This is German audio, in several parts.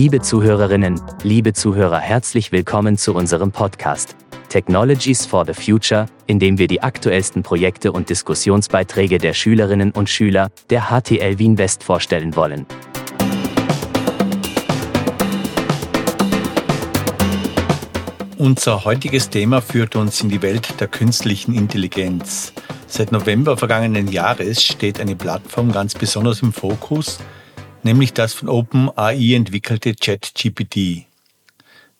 Liebe Zuhörerinnen, liebe Zuhörer, herzlich willkommen zu unserem Podcast Technologies for the Future, in dem wir die aktuellsten Projekte und Diskussionsbeiträge der Schülerinnen und Schüler der HTL Wien West vorstellen wollen. Unser heutiges Thema führt uns in die Welt der künstlichen Intelligenz. Seit November vergangenen Jahres steht eine Plattform ganz besonders im Fokus, nämlich das von OpenAI entwickelte ChatGPT.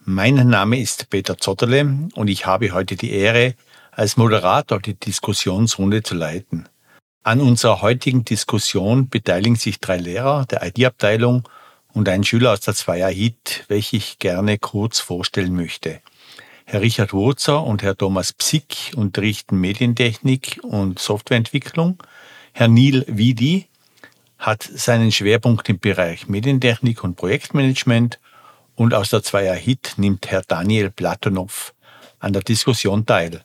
Mein Name ist Peter Zotterle und ich habe heute die Ehre, als Moderator die Diskussionsrunde zu leiten. An unserer heutigen Diskussion beteiligen sich drei Lehrer der IT-Abteilung und ein Schüler aus der Zweier HIT, welche ich gerne kurz vorstellen möchte. Herr Richard Wurzer und Herr Thomas Psick unterrichten Medientechnik und Softwareentwicklung. Herr Neil Wiedi hat seinen Schwerpunkt im Bereich Medientechnik und Projektmanagement und aus der Zweier Hit nimmt Herr Daniel Platonow an der Diskussion teil.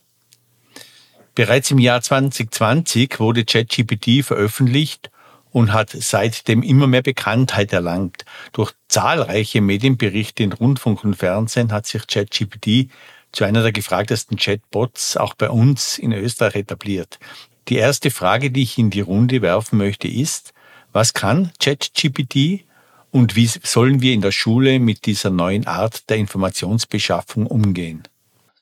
Bereits im Jahr 2020 wurde ChatGPT veröffentlicht und hat seitdem immer mehr Bekanntheit erlangt. Durch zahlreiche Medienberichte in Rundfunk und Fernsehen hat sich ChatGPT zu einer der gefragtesten Chatbots auch bei uns in Österreich etabliert. Die erste Frage, die ich in die Runde werfen möchte, ist, was kann ChatGPT und wie sollen wir in der Schule mit dieser neuen Art der Informationsbeschaffung umgehen?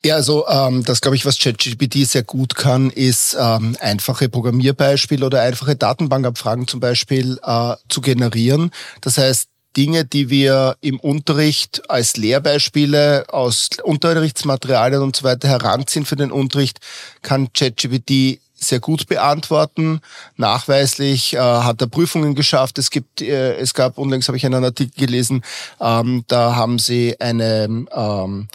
Ja, also ähm, das glaube ich, was ChatGPT sehr gut kann, ist ähm, einfache Programmierbeispiele oder einfache Datenbankabfragen zum Beispiel äh, zu generieren. Das heißt, Dinge, die wir im Unterricht als Lehrbeispiele aus Unterrichtsmaterialien und so weiter heranziehen für den Unterricht, kann ChatGPT sehr gut beantworten. Nachweislich äh, hat er Prüfungen geschafft. Es gibt, äh, es gab unlängst habe ich einen Artikel gelesen, ähm, da haben sie eine ähm,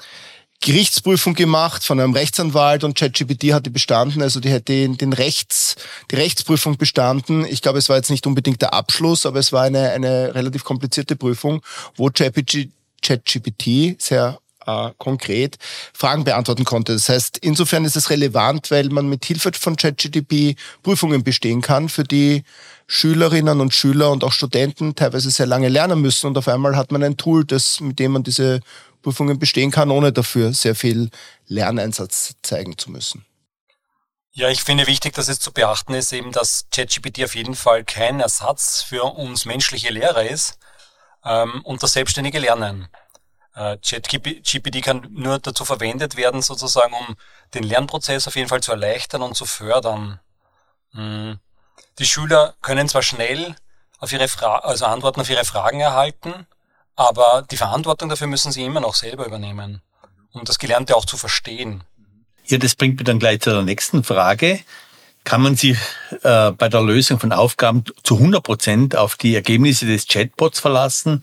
Gerichtsprüfung gemacht von einem Rechtsanwalt und ChatGPT hat die bestanden, also die hätte den, den Rechts, die Rechtsprüfung bestanden. Ich glaube, es war jetzt nicht unbedingt der Abschluss, aber es war eine, eine relativ komplizierte Prüfung, wo ChatGPT sehr äh, konkret Fragen beantworten konnte. Das heißt, insofern ist es relevant, weil man mit Hilfe von ChatGPT Prüfungen bestehen kann, für die Schülerinnen und Schüler und auch Studenten teilweise sehr lange lernen müssen und auf einmal hat man ein Tool, das, mit dem man diese Prüfungen bestehen kann, ohne dafür sehr viel Lerneinsatz zeigen zu müssen. Ja, ich finde wichtig, dass es zu beachten ist, eben, dass ChatGPT auf jeden Fall kein Ersatz für uns menschliche Lehrer ist ähm, und das selbstständige Lernen. Äh, ChatGPT kann nur dazu verwendet werden, sozusagen, um den Lernprozess auf jeden Fall zu erleichtern und zu fördern. Mhm. Die Schüler können zwar schnell auf ihre Fra also Antworten auf ihre Fragen erhalten, aber die Verantwortung dafür müssen sie immer noch selber übernehmen, um das Gelernte auch zu verstehen. Ja, das bringt mich dann gleich zu der nächsten Frage. Kann man sich äh, bei der Lösung von Aufgaben zu 100 Prozent auf die Ergebnisse des Chatbots verlassen?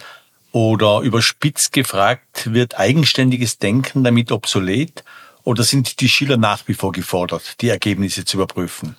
Oder überspitzt gefragt, wird eigenständiges Denken damit obsolet? Oder sind die Schüler nach wie vor gefordert, die Ergebnisse zu überprüfen?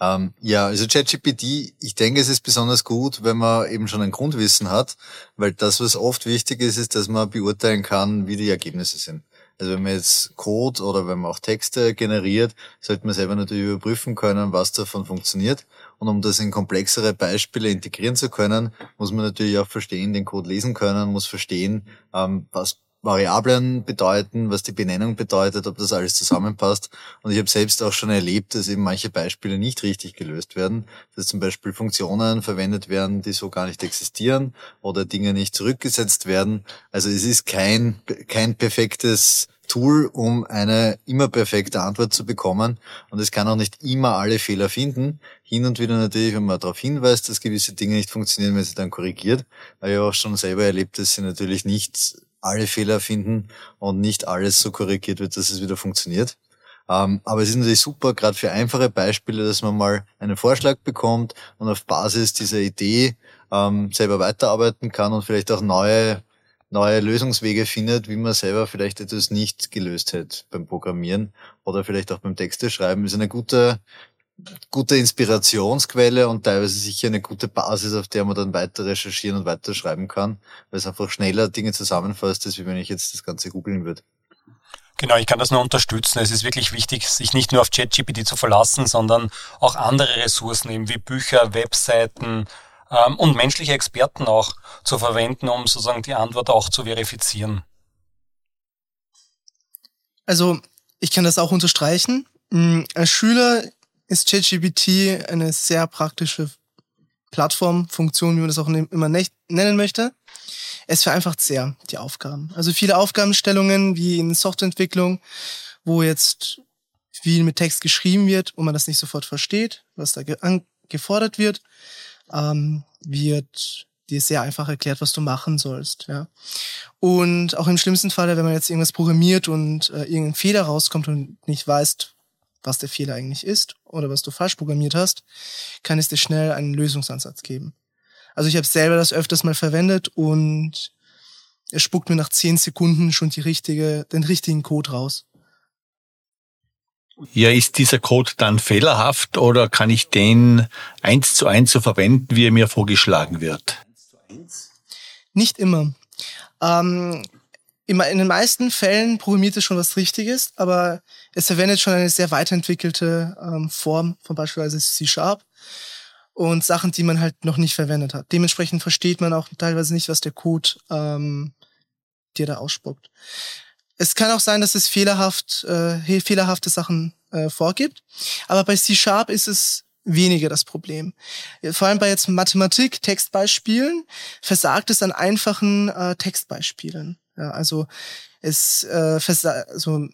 Ähm, ja, also ChatGPT, ich denke, es ist besonders gut, wenn man eben schon ein Grundwissen hat, weil das, was oft wichtig ist, ist, dass man beurteilen kann, wie die Ergebnisse sind. Also wenn man jetzt Code oder wenn man auch Texte generiert, sollte man selber natürlich überprüfen können, was davon funktioniert. Und um das in komplexere Beispiele integrieren zu können, muss man natürlich auch verstehen, den Code lesen können, muss verstehen, ähm, was Variablen bedeuten, was die Benennung bedeutet, ob das alles zusammenpasst. Und ich habe selbst auch schon erlebt, dass eben manche Beispiele nicht richtig gelöst werden, dass zum Beispiel Funktionen verwendet werden, die so gar nicht existieren oder Dinge nicht zurückgesetzt werden. Also es ist kein, kein perfektes Tool, um eine immer perfekte Antwort zu bekommen. Und es kann auch nicht immer alle Fehler finden. Hin und wieder natürlich, wenn man darauf hinweist, dass gewisse Dinge nicht funktionieren, wenn sie dann korrigiert. Aber ich habe auch schon selber erlebt, dass sie natürlich nicht alle Fehler finden und nicht alles so korrigiert wird, dass es wieder funktioniert. Ähm, aber es ist natürlich super, gerade für einfache Beispiele, dass man mal einen Vorschlag bekommt und auf Basis dieser Idee ähm, selber weiterarbeiten kann und vielleicht auch neue, neue Lösungswege findet, wie man selber vielleicht etwas nicht gelöst hätte beim Programmieren oder vielleicht auch beim Texte schreiben. Ist eine gute, gute Inspirationsquelle und teilweise sicher eine gute Basis, auf der man dann weiter recherchieren und weiter schreiben kann, weil es einfach schneller Dinge zusammenfasst, als wenn ich jetzt das Ganze googeln würde. Genau, ich kann das nur unterstützen. Es ist wirklich wichtig, sich nicht nur auf ChatGPT zu verlassen, sondern auch andere Ressourcen eben wie Bücher, Webseiten, ähm, und menschliche Experten auch zu verwenden, um sozusagen die Antwort auch zu verifizieren. Also ich kann das auch unterstreichen. Mm, als Schüler ist ChatGPT eine sehr praktische Plattform, Funktion, wie man das auch immer nennen möchte. Es vereinfacht sehr die Aufgaben. Also viele Aufgabenstellungen wie in Softwareentwicklung, wo jetzt viel mit Text geschrieben wird und man das nicht sofort versteht, was da ge gefordert wird, ähm, wird dir sehr einfach erklärt, was du machen sollst. Ja. Und auch im schlimmsten Fall, wenn man jetzt irgendwas programmiert und äh, irgendein Fehler rauskommt und nicht weißt, was der Fehler eigentlich ist oder was du falsch programmiert hast, kann es dir schnell einen Lösungsansatz geben. Also ich habe selber das öfters mal verwendet und er spuckt mir nach zehn Sekunden schon die richtige, den richtigen Code raus. Ja, ist dieser Code dann fehlerhaft oder kann ich den eins zu eins so verwenden, wie er mir vorgeschlagen wird? Nicht immer. Ähm, in den meisten Fällen programmiert es schon was Richtiges, aber es verwendet schon eine sehr weiterentwickelte ähm, Form von beispielsweise C-Sharp und Sachen, die man halt noch nicht verwendet hat. Dementsprechend versteht man auch teilweise nicht, was der Code ähm, dir da ausspuckt. Es kann auch sein, dass es fehlerhaft, äh, fehlerhafte Sachen äh, vorgibt, aber bei C-Sharp ist es weniger das Problem. Vor allem bei jetzt Mathematik, Textbeispielen, versagt es an einfachen äh, Textbeispielen. Ja, also es äh, also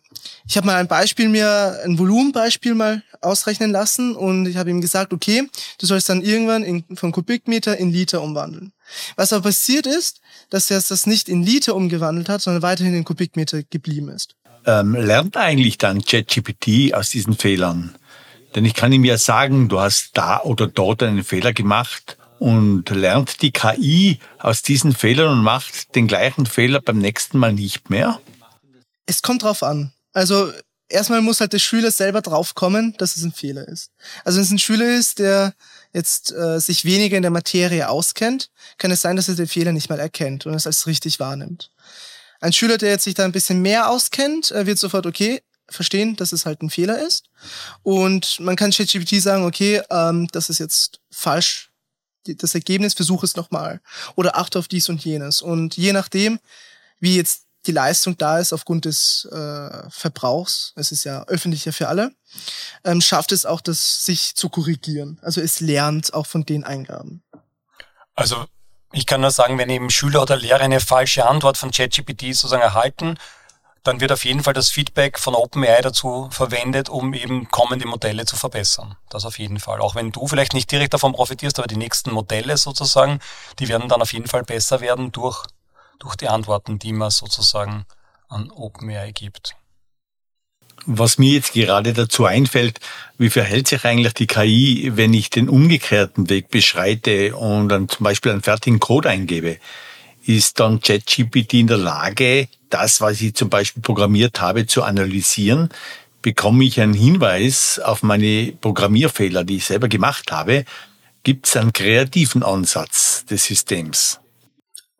ich habe mal ein Beispiel mir ein Volumenbeispiel mal ausrechnen lassen und ich habe ihm gesagt, okay, du sollst dann irgendwann in, von Kubikmeter in Liter umwandeln. Was aber passiert ist, dass er das nicht in Liter umgewandelt hat, sondern weiterhin in Kubikmeter geblieben ist. Ähm, lernt eigentlich dann ChatGPT aus diesen Fehlern? Denn ich kann ihm ja sagen, du hast da oder dort einen Fehler gemacht und lernt die KI aus diesen Fehlern und macht den gleichen Fehler beim nächsten Mal nicht mehr? Es kommt drauf an. Also erstmal muss halt der Schüler selber drauf kommen, dass es ein Fehler ist. Also wenn es ein Schüler ist, der jetzt äh, sich weniger in der Materie auskennt, kann es sein, dass er den Fehler nicht mal erkennt und es als richtig wahrnimmt. Ein Schüler, der jetzt sich da ein bisschen mehr auskennt, äh, wird sofort, okay, verstehen, dass es halt ein Fehler ist. Und man kann ChatGPT sagen, okay, ähm, das ist jetzt falsch das Ergebnis, versuche es nochmal. Oder achte auf dies und jenes. Und je nachdem, wie jetzt die Leistung da ist aufgrund des äh, Verbrauchs, es ist ja öffentlicher für alle, ähm, schafft es auch, das sich zu korrigieren. Also es lernt auch von den Eingaben. Also ich kann nur sagen, wenn eben Schüler oder Lehrer eine falsche Antwort von ChatGPT sozusagen erhalten, dann wird auf jeden Fall das Feedback von OpenAI dazu verwendet, um eben kommende Modelle zu verbessern. Das auf jeden Fall. Auch wenn du vielleicht nicht direkt davon profitierst, aber die nächsten Modelle sozusagen, die werden dann auf jeden Fall besser werden durch, durch die Antworten, die man sozusagen an OpenAI gibt. Was mir jetzt gerade dazu einfällt, wie verhält sich eigentlich die KI, wenn ich den umgekehrten Weg beschreite und dann zum Beispiel einen fertigen Code eingebe? ist dann ChatGPT in der Lage, das, was ich zum Beispiel programmiert habe, zu analysieren? Bekomme ich einen Hinweis auf meine Programmierfehler, die ich selber gemacht habe? Gibt es einen kreativen Ansatz des Systems?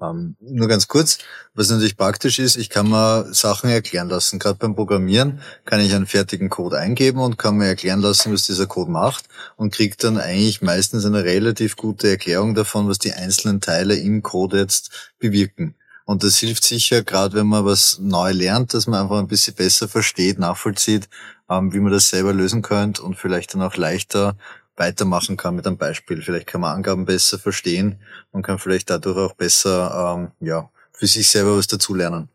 Ähm, nur ganz kurz, was natürlich praktisch ist, ich kann mir Sachen erklären lassen. Gerade beim Programmieren kann ich einen fertigen Code eingeben und kann mir erklären lassen, was dieser Code macht und kriege dann eigentlich meistens eine relativ gute Erklärung davon, was die einzelnen Teile im Code jetzt bewirken. Und das hilft sicher, gerade wenn man was neu lernt, dass man einfach ein bisschen besser versteht, nachvollzieht, ähm, wie man das selber lösen könnte und vielleicht dann auch leichter weitermachen kann mit einem Beispiel. Vielleicht kann man Angaben besser verstehen und kann vielleicht dadurch auch besser ähm, ja, für sich selber was dazulernen.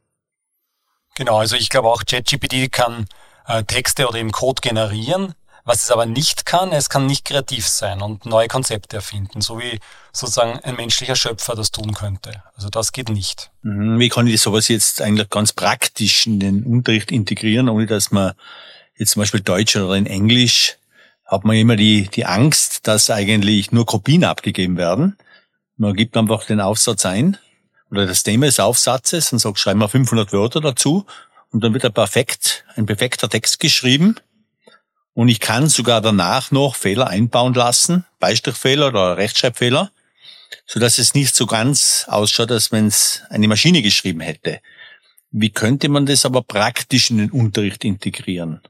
Genau, also ich glaube auch ChatGPT kann äh, Texte oder eben Code generieren. Was es aber nicht kann, es kann nicht kreativ sein und neue Konzepte erfinden, so wie sozusagen ein menschlicher Schöpfer das tun könnte. Also das geht nicht. Mhm, wie kann ich sowas jetzt eigentlich ganz praktisch in den Unterricht integrieren, ohne dass man jetzt zum Beispiel Deutsch oder in Englisch hat man immer die, die Angst, dass eigentlich nur Kopien abgegeben werden. Man gibt einfach den Aufsatz ein oder das Thema des Aufsatzes und sagt, schreiben wir 500 Wörter dazu und dann wird ein perfekt, ein perfekter Text geschrieben. Und ich kann sogar danach noch Fehler einbauen lassen, Beistrichfehler oder Rechtschreibfehler, so dass es nicht so ganz ausschaut, als wenn es eine Maschine geschrieben hätte. Wie könnte man das aber praktisch in den Unterricht integrieren?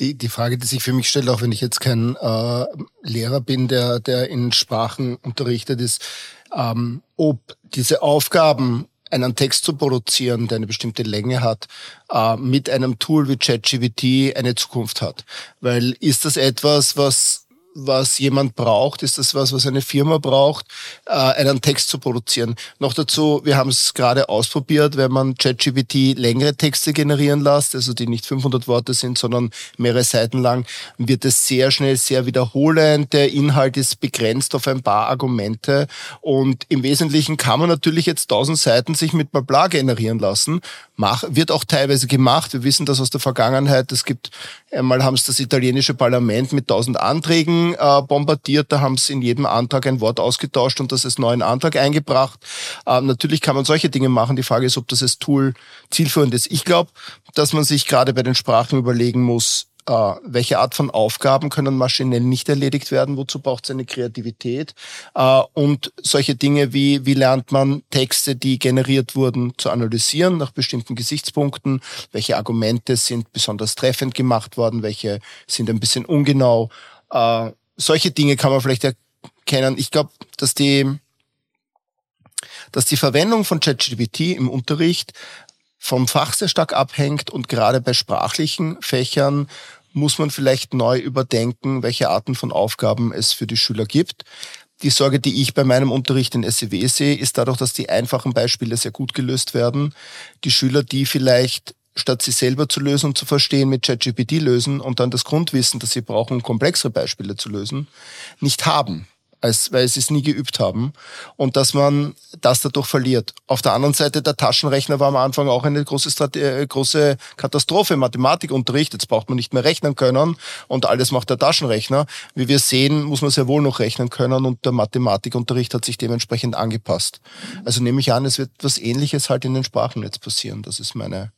Die, die Frage, die sich für mich stellt, auch wenn ich jetzt kein äh, Lehrer bin, der, der in Sprachen unterrichtet, ist, ähm, ob diese Aufgaben, einen Text zu produzieren, der eine bestimmte Länge hat, äh, mit einem Tool wie ChatGPT eine Zukunft hat. Weil ist das etwas, was was jemand braucht? Ist das was, was eine Firma braucht, äh, einen Text zu produzieren? Noch dazu, wir haben es gerade ausprobiert, wenn man ChatGPT längere Texte generieren lässt, also die nicht 500 Worte sind, sondern mehrere Seiten lang, wird es sehr schnell sehr wiederholend. Der Inhalt ist begrenzt auf ein paar Argumente und im Wesentlichen kann man natürlich jetzt 1000 Seiten sich mit Blabla generieren lassen. Mach, wird auch teilweise gemacht. Wir wissen das aus der Vergangenheit. Es gibt, einmal haben es das italienische Parlament mit 1000 Anträgen äh, bombardiert. Da haben sie in jedem Antrag ein Wort ausgetauscht und das ist neuen Antrag eingebracht. Äh, natürlich kann man solche Dinge machen. Die Frage ist, ob das als Tool zielführend ist. Ich glaube, dass man sich gerade bei den Sprachen überlegen muss, äh, welche Art von Aufgaben können maschinell nicht erledigt werden, wozu braucht es eine Kreativität äh, und solche Dinge wie, wie lernt man Texte, die generiert wurden, zu analysieren nach bestimmten Gesichtspunkten, welche Argumente sind besonders treffend gemacht worden, welche sind ein bisschen ungenau äh, solche Dinge kann man vielleicht erkennen. Ich glaube, dass die, dass die Verwendung von ChatGPT im Unterricht vom Fach sehr stark abhängt und gerade bei sprachlichen Fächern muss man vielleicht neu überdenken, welche Arten von Aufgaben es für die Schüler gibt. Die Sorge, die ich bei meinem Unterricht in SEW sehe, ist dadurch, dass die einfachen Beispiele sehr gut gelöst werden. Die Schüler, die vielleicht statt sie selber zu lösen und zu verstehen, mit ChatGPT lösen und dann das Grundwissen, das sie brauchen, um komplexere Beispiele zu lösen, nicht haben, als, weil sie es nie geübt haben und dass man das dadurch verliert. Auf der anderen Seite, der Taschenrechner war am Anfang auch eine große, Strate äh, große Katastrophe im Mathematikunterricht. Jetzt braucht man nicht mehr rechnen können und alles macht der Taschenrechner. Wie wir sehen, muss man sehr wohl noch rechnen können und der Mathematikunterricht hat sich dementsprechend angepasst. Also nehme ich an, es wird was Ähnliches halt in den Sprachen jetzt passieren. Das ist meine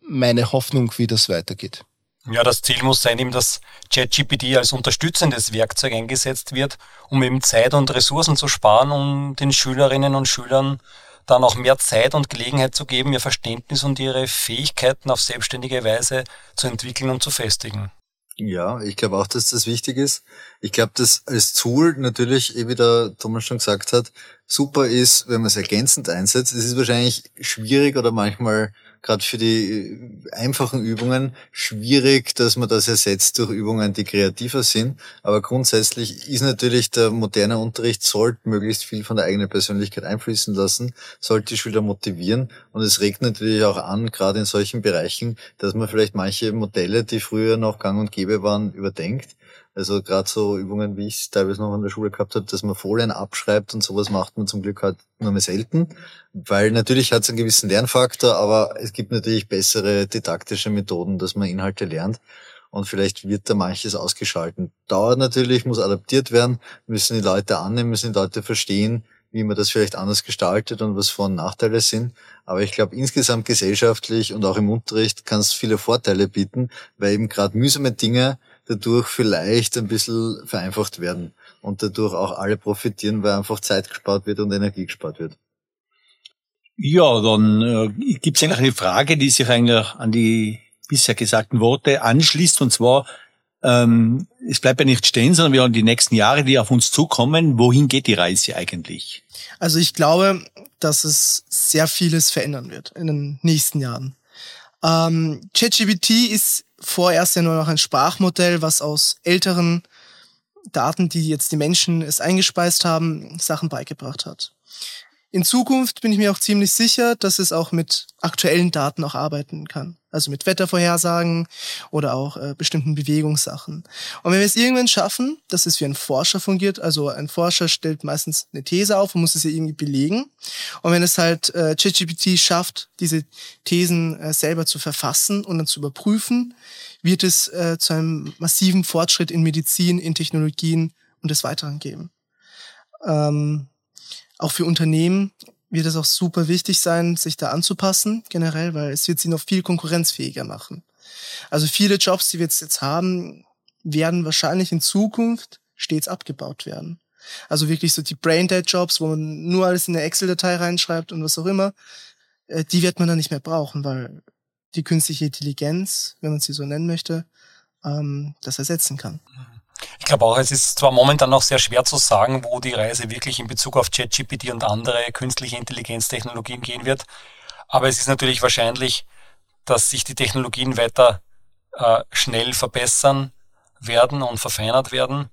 meine Hoffnung, wie das weitergeht. Ja, das Ziel muss sein, eben, dass ChatGPT als unterstützendes Werkzeug eingesetzt wird, um eben Zeit und Ressourcen zu sparen, um den Schülerinnen und Schülern dann auch mehr Zeit und Gelegenheit zu geben, ihr Verständnis und ihre Fähigkeiten auf selbstständige Weise zu entwickeln und zu festigen. Ja, ich glaube auch, dass das wichtig ist. Ich glaube, dass als Tool natürlich, eh wie der Thomas schon gesagt hat, super ist, wenn man es ergänzend einsetzt. Es ist wahrscheinlich schwierig oder manchmal gerade für die äh, einfachen Übungen schwierig, dass man das ersetzt durch Übungen, die kreativer sind. Aber grundsätzlich ist natürlich der moderne Unterricht, sollte möglichst viel von der eigenen Persönlichkeit einfließen lassen, sollte die Schüler motivieren. Und es regt natürlich auch an, gerade in solchen Bereichen, dass man vielleicht manche Modelle, die früher noch gang und gäbe waren, überdenkt. Also gerade so Übungen, wie ich es teilweise noch in der Schule gehabt habe, dass man Folien abschreibt und sowas macht man zum Glück halt nur mehr selten. Weil natürlich hat es einen gewissen Lernfaktor, aber es gibt natürlich bessere didaktische Methoden, dass man Inhalte lernt. Und vielleicht wird da manches ausgeschalten. Dauert natürlich, muss adaptiert werden, müssen die Leute annehmen, müssen die Leute verstehen, wie man das vielleicht anders gestaltet und was Vor- und Nachteile sind. Aber ich glaube, insgesamt gesellschaftlich und auch im Unterricht kann es viele Vorteile bieten, weil eben gerade mühsame Dinge dadurch vielleicht ein bisschen vereinfacht werden und dadurch auch alle profitieren, weil einfach Zeit gespart wird und Energie gespart wird. Ja, dann äh, gibt es eigentlich eine Frage, die sich eigentlich an die bisher gesagten Worte anschließt, und zwar, ähm, es bleibt ja nicht stehen, sondern wir haben die nächsten Jahre, die auf uns zukommen. Wohin geht die Reise eigentlich? Also ich glaube, dass es sehr vieles verändern wird in den nächsten Jahren. Ähm, ChatGPT ist vorerst ja nur noch ein Sprachmodell, was aus älteren Daten, die jetzt die Menschen es eingespeist haben, Sachen beigebracht hat. In Zukunft bin ich mir auch ziemlich sicher, dass es auch mit aktuellen Daten auch arbeiten kann. Also mit Wettervorhersagen oder auch äh, bestimmten Bewegungssachen. Und wenn wir es irgendwann schaffen, dass es wie ein Forscher fungiert, also ein Forscher stellt meistens eine These auf und muss es ja irgendwie belegen. Und wenn es halt äh, ChatGPT schafft, diese Thesen äh, selber zu verfassen und dann zu überprüfen, wird es äh, zu einem massiven Fortschritt in Medizin, in Technologien und des Weiteren geben. Ähm, auch für Unternehmen wird es auch super wichtig sein, sich da anzupassen, generell, weil es wird sie noch viel konkurrenzfähiger machen. Also viele Jobs, die wir jetzt haben, werden wahrscheinlich in Zukunft stets abgebaut werden. Also wirklich so die Braindead-Jobs, wo man nur alles in eine Excel-Datei reinschreibt und was auch immer, äh, die wird man dann nicht mehr brauchen, weil die künstliche Intelligenz, wenn man sie so nennen möchte, ähm, das ersetzen kann. Ich glaube auch, es ist zwar momentan noch sehr schwer zu sagen, wo die Reise wirklich in Bezug auf ChatGPT und andere künstliche Intelligenztechnologien gehen wird, aber es ist natürlich wahrscheinlich, dass sich die Technologien weiter äh, schnell verbessern werden und verfeinert werden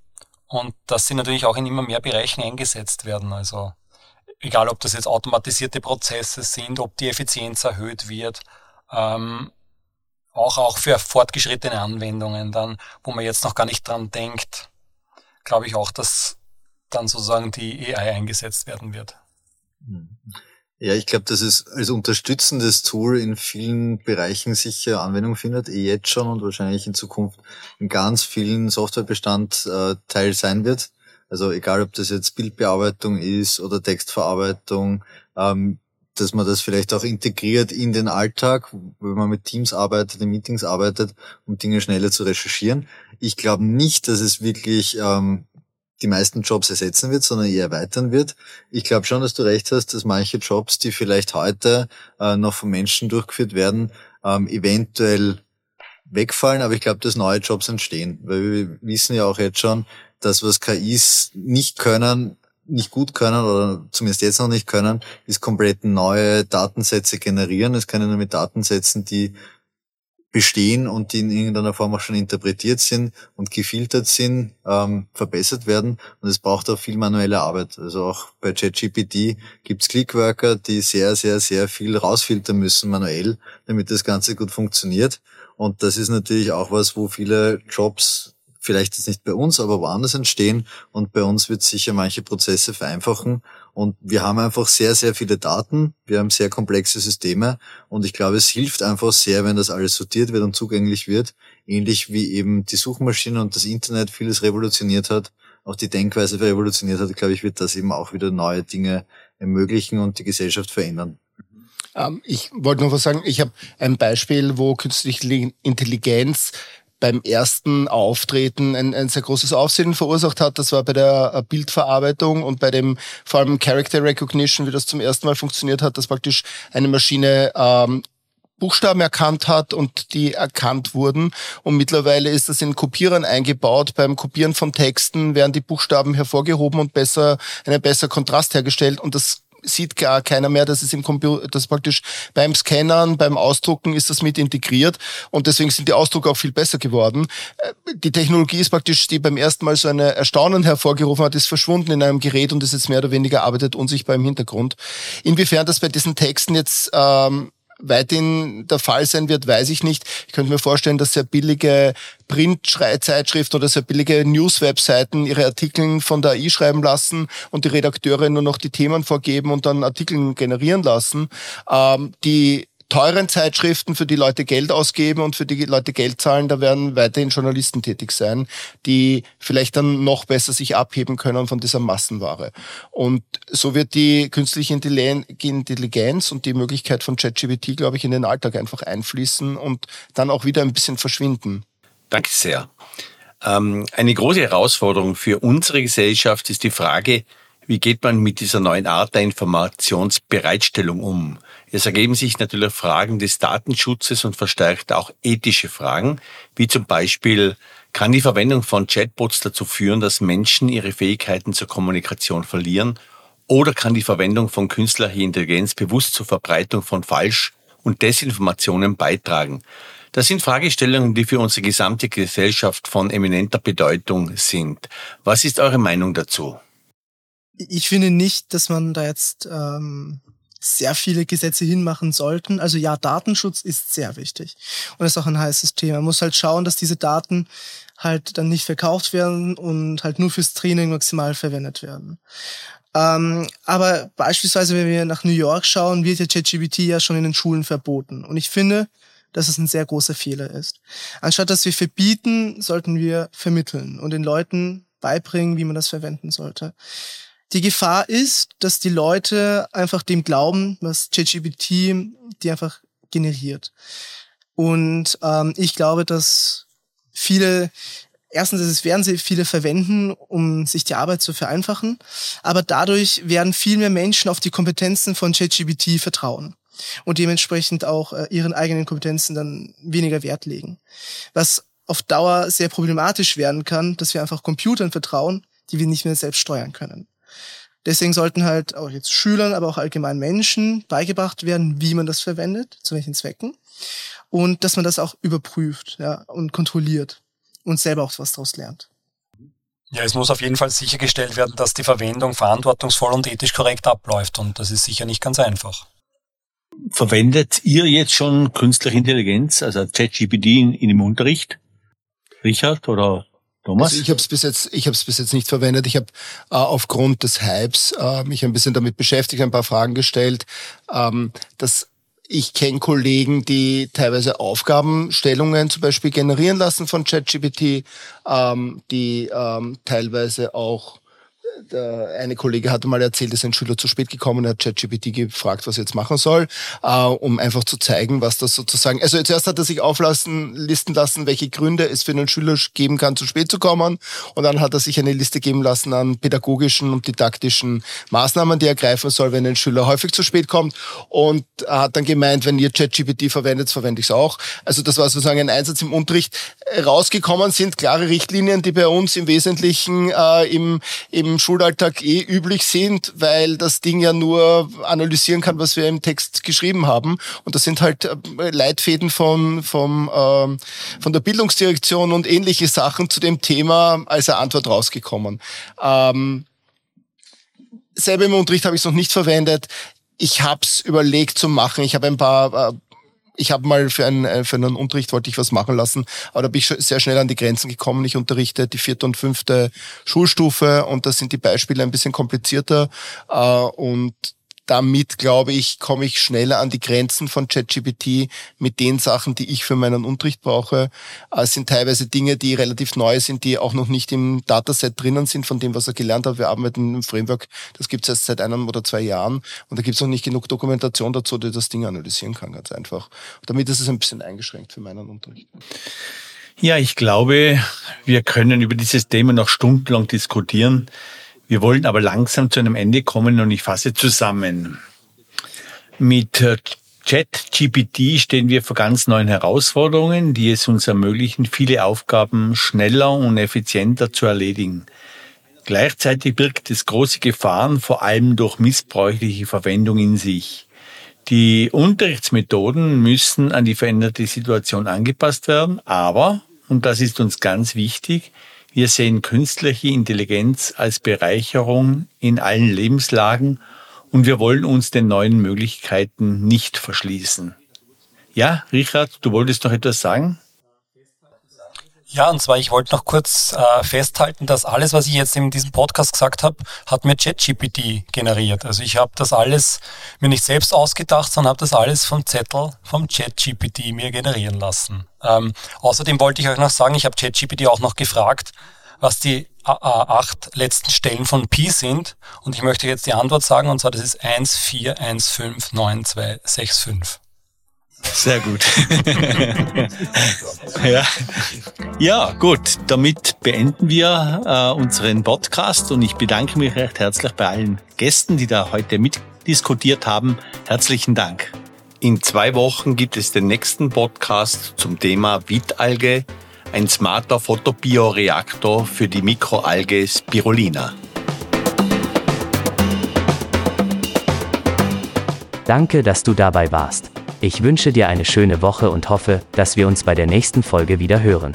und dass sie natürlich auch in immer mehr Bereichen eingesetzt werden. Also egal, ob das jetzt automatisierte Prozesse sind, ob die Effizienz erhöht wird, ähm, auch, auch für fortgeschrittene Anwendungen dann, wo man jetzt noch gar nicht dran denkt, glaube ich auch, dass dann sozusagen die AI eingesetzt werden wird. Mhm. Ja, ich glaube, dass es als unterstützendes Tool in vielen Bereichen sicher Anwendung findet, eh jetzt schon und wahrscheinlich in Zukunft in ganz vielen Softwarebestandteil sein wird. Also egal, ob das jetzt Bildbearbeitung ist oder Textverarbeitung, ähm, dass man das vielleicht auch integriert in den Alltag, wenn man mit Teams arbeitet, in Meetings arbeitet, um Dinge schneller zu recherchieren. Ich glaube nicht, dass es wirklich ähm, die meisten Jobs ersetzen wird, sondern eher erweitern wird. Ich glaube schon, dass du recht hast, dass manche Jobs, die vielleicht heute äh, noch von Menschen durchgeführt werden, ähm, eventuell wegfallen, aber ich glaube, dass neue Jobs entstehen, weil wir wissen ja auch jetzt schon, dass was KIs nicht können, nicht gut können oder zumindest jetzt noch nicht können, ist komplett neue Datensätze generieren. Es können nur mit Datensätzen, die bestehen und die in irgendeiner Form auch schon interpretiert sind und gefiltert sind, ähm, verbessert werden. Und es braucht auch viel manuelle Arbeit. Also auch bei ChatGPT gibt's Clickworker, die sehr, sehr, sehr viel rausfiltern müssen manuell, damit das Ganze gut funktioniert. Und das ist natürlich auch was, wo viele Jobs vielleicht jetzt nicht bei uns, aber woanders entstehen. Und bei uns wird sicher manche Prozesse vereinfachen. Und wir haben einfach sehr, sehr viele Daten. Wir haben sehr komplexe Systeme. Und ich glaube, es hilft einfach sehr, wenn das alles sortiert wird und zugänglich wird. Ähnlich wie eben die Suchmaschine und das Internet vieles revolutioniert hat, auch die Denkweise revolutioniert hat, glaube ich, wird das eben auch wieder neue Dinge ermöglichen und die Gesellschaft verändern. Ähm, ich wollte noch was sagen. Ich habe ein Beispiel, wo künstliche Intelligenz beim ersten Auftreten ein, ein sehr großes Aufsehen verursacht hat. Das war bei der äh, Bildverarbeitung und bei dem vor allem Character Recognition, wie das zum ersten Mal funktioniert hat, dass praktisch eine Maschine ähm, Buchstaben erkannt hat und die erkannt wurden. Und mittlerweile ist das in Kopierern eingebaut. Beim Kopieren von Texten werden die Buchstaben hervorgehoben und besser, einen besser Kontrast hergestellt. Und das sieht gar keiner mehr, dass es im Computer, das praktisch beim Scannern, beim Ausdrucken ist das mit integriert und deswegen sind die Ausdrucke auch viel besser geworden. Äh, die Technologie ist praktisch, die beim ersten Mal so eine Erstaunen hervorgerufen hat, ist verschwunden in einem Gerät und ist jetzt mehr oder weniger arbeitet unsichtbar im Hintergrund. Inwiefern das bei diesen Texten jetzt ähm, weiterhin der Fall sein wird, weiß ich nicht. Ich könnte mir vorstellen, dass sehr billige Print-Zeitschriften oder sehr billige News-Webseiten ihre Artikel von der AI schreiben lassen und die Redakteure nur noch die Themen vorgeben und dann Artikel generieren lassen. Ähm, die teuren Zeitschriften, für die Leute Geld ausgeben und für die Leute Geld zahlen, da werden weiterhin Journalisten tätig sein, die vielleicht dann noch besser sich abheben können von dieser Massenware. Und so wird die künstliche Intelligenz und die Möglichkeit von ChatGPT, glaube ich, in den Alltag einfach einfließen und dann auch wieder ein bisschen verschwinden. Danke sehr. Ähm, eine große Herausforderung für unsere Gesellschaft ist die Frage, wie geht man mit dieser neuen Art der Informationsbereitstellung um? Es ergeben sich natürlich Fragen des Datenschutzes und verstärkt auch ethische Fragen, wie zum Beispiel, kann die Verwendung von Chatbots dazu führen, dass Menschen ihre Fähigkeiten zur Kommunikation verlieren? Oder kann die Verwendung von künstlicher Intelligenz bewusst zur Verbreitung von Falsch- und Desinformationen beitragen? Das sind Fragestellungen, die für unsere gesamte Gesellschaft von eminenter Bedeutung sind. Was ist eure Meinung dazu? Ich finde nicht, dass man da jetzt ähm, sehr viele Gesetze hinmachen sollten. Also ja, Datenschutz ist sehr wichtig und ist auch ein heißes Thema. Man muss halt schauen, dass diese Daten halt dann nicht verkauft werden und halt nur fürs Training maximal verwendet werden. Ähm, aber beispielsweise, wenn wir nach New York schauen, wird ja ChatGPT ja schon in den Schulen verboten. Und ich finde, dass es ein sehr großer Fehler ist. Anstatt dass wir verbieten, sollten wir vermitteln und den Leuten beibringen, wie man das verwenden sollte. Die Gefahr ist, dass die Leute einfach dem glauben, was ChatGPT die einfach generiert. Und ähm, ich glaube, dass viele, erstens es werden sie viele verwenden, um sich die Arbeit zu vereinfachen, aber dadurch werden viel mehr Menschen auf die Kompetenzen von ChatGPT vertrauen. und dementsprechend auch äh, ihren eigenen Kompetenzen dann weniger Wert legen. Was auf Dauer sehr problematisch werden kann, dass wir einfach Computern vertrauen, die wir nicht mehr selbst steuern können. Deswegen sollten halt auch jetzt Schülern, aber auch allgemein Menschen beigebracht werden, wie man das verwendet, zu welchen Zwecken. Und dass man das auch überprüft ja, und kontrolliert und selber auch was daraus lernt. Ja, es muss auf jeden Fall sichergestellt werden, dass die Verwendung verantwortungsvoll und ethisch korrekt abläuft. Und das ist sicher nicht ganz einfach. Verwendet ihr jetzt schon künstliche Intelligenz, also ChatGPT in, in dem Unterricht? Richard oder Thomas? Also ich habe es bis jetzt, ich habe es bis jetzt nicht verwendet. Ich habe äh, aufgrund des Hypes äh, mich ein bisschen damit beschäftigt, ein paar Fragen gestellt. Ähm, das ich kenne Kollegen, die teilweise Aufgabenstellungen zum Beispiel generieren lassen von ChatGPT, ähm, die ähm, teilweise auch der eine Kollege hatte mal erzählt, dass ein Schüler zu spät gekommen hat ChatGPT gefragt, was er jetzt machen soll, äh, um einfach zu zeigen, was das sozusagen. Also zuerst hat er sich auflassen, listen lassen, welche Gründe es für einen Schüler geben kann, zu spät zu kommen. Und dann hat er sich eine Liste geben lassen an pädagogischen und didaktischen Maßnahmen, die er greifen soll, wenn ein Schüler häufig zu spät kommt. Und er hat dann gemeint, wenn ihr ChatGPT verwendet, verwende ich es auch. Also das war sozusagen ein Einsatz im Unterricht. Rausgekommen sind klare Richtlinien, die bei uns im Wesentlichen äh, im, im Schulalltag eh üblich sind, weil das Ding ja nur analysieren kann, was wir im Text geschrieben haben. Und das sind halt äh, Leitfäden von, vom, ähm, von der Bildungsdirektion und ähnliche Sachen zu dem Thema als eine Antwort rausgekommen. Ähm, selber im Unterricht habe ich es noch nicht verwendet. Ich habe es überlegt zu machen. Ich habe ein paar äh, ich habe mal für einen, äh, für einen Unterricht wollte ich was machen lassen, aber da bin ich sehr schnell an die Grenzen gekommen. Ich unterrichte die vierte und fünfte Schulstufe und da sind die Beispiele ein bisschen komplizierter äh, und damit, glaube ich, komme ich schneller an die Grenzen von ChatGPT mit den Sachen, die ich für meinen Unterricht brauche. Es sind teilweise Dinge, die relativ neu sind, die auch noch nicht im Dataset drinnen sind von dem, was er gelernt hat. Wir arbeiten im Framework, das gibt es erst seit einem oder zwei Jahren und da gibt es noch nicht genug Dokumentation dazu, die das Ding analysieren kann, ganz einfach. Damit ist es ein bisschen eingeschränkt für meinen Unterricht. Ja, ich glaube, wir können über dieses Thema noch stundenlang diskutieren. Wir wollen aber langsam zu einem Ende kommen und ich fasse zusammen. Mit äh, ChatGPT stehen wir vor ganz neuen Herausforderungen, die es uns ermöglichen, viele Aufgaben schneller und effizienter zu erledigen. Gleichzeitig birgt es große Gefahren, vor allem durch missbräuchliche Verwendung in sich. Die Unterrichtsmethoden müssen an die veränderte Situation angepasst werden, aber, und das ist uns ganz wichtig, wir sehen künstliche Intelligenz als Bereicherung in allen Lebenslagen und wir wollen uns den neuen Möglichkeiten nicht verschließen. Ja, Richard, du wolltest noch etwas sagen? Ja, und zwar, ich wollte noch kurz äh, festhalten, dass alles, was ich jetzt in diesem Podcast gesagt habe, hat mir ChatGPT generiert. Also ich habe das alles mir nicht selbst ausgedacht, sondern habe das alles vom Zettel vom ChatGPT mir generieren lassen. Ähm, außerdem wollte ich euch noch sagen, ich habe ChatGPT auch noch gefragt, was die acht letzten Stellen von Pi sind. Und ich möchte jetzt die Antwort sagen, und zwar das ist 1415965. Sehr gut. ja. ja, gut. Damit beenden wir äh, unseren Podcast und ich bedanke mich recht herzlich bei allen Gästen, die da heute mitdiskutiert haben. Herzlichen Dank. In zwei Wochen gibt es den nächsten Podcast zum Thema Wittalge, ein smarter Photobioreaktor für die Mikroalge Spirulina. Danke, dass du dabei warst. Ich wünsche dir eine schöne Woche und hoffe, dass wir uns bei der nächsten Folge wieder hören.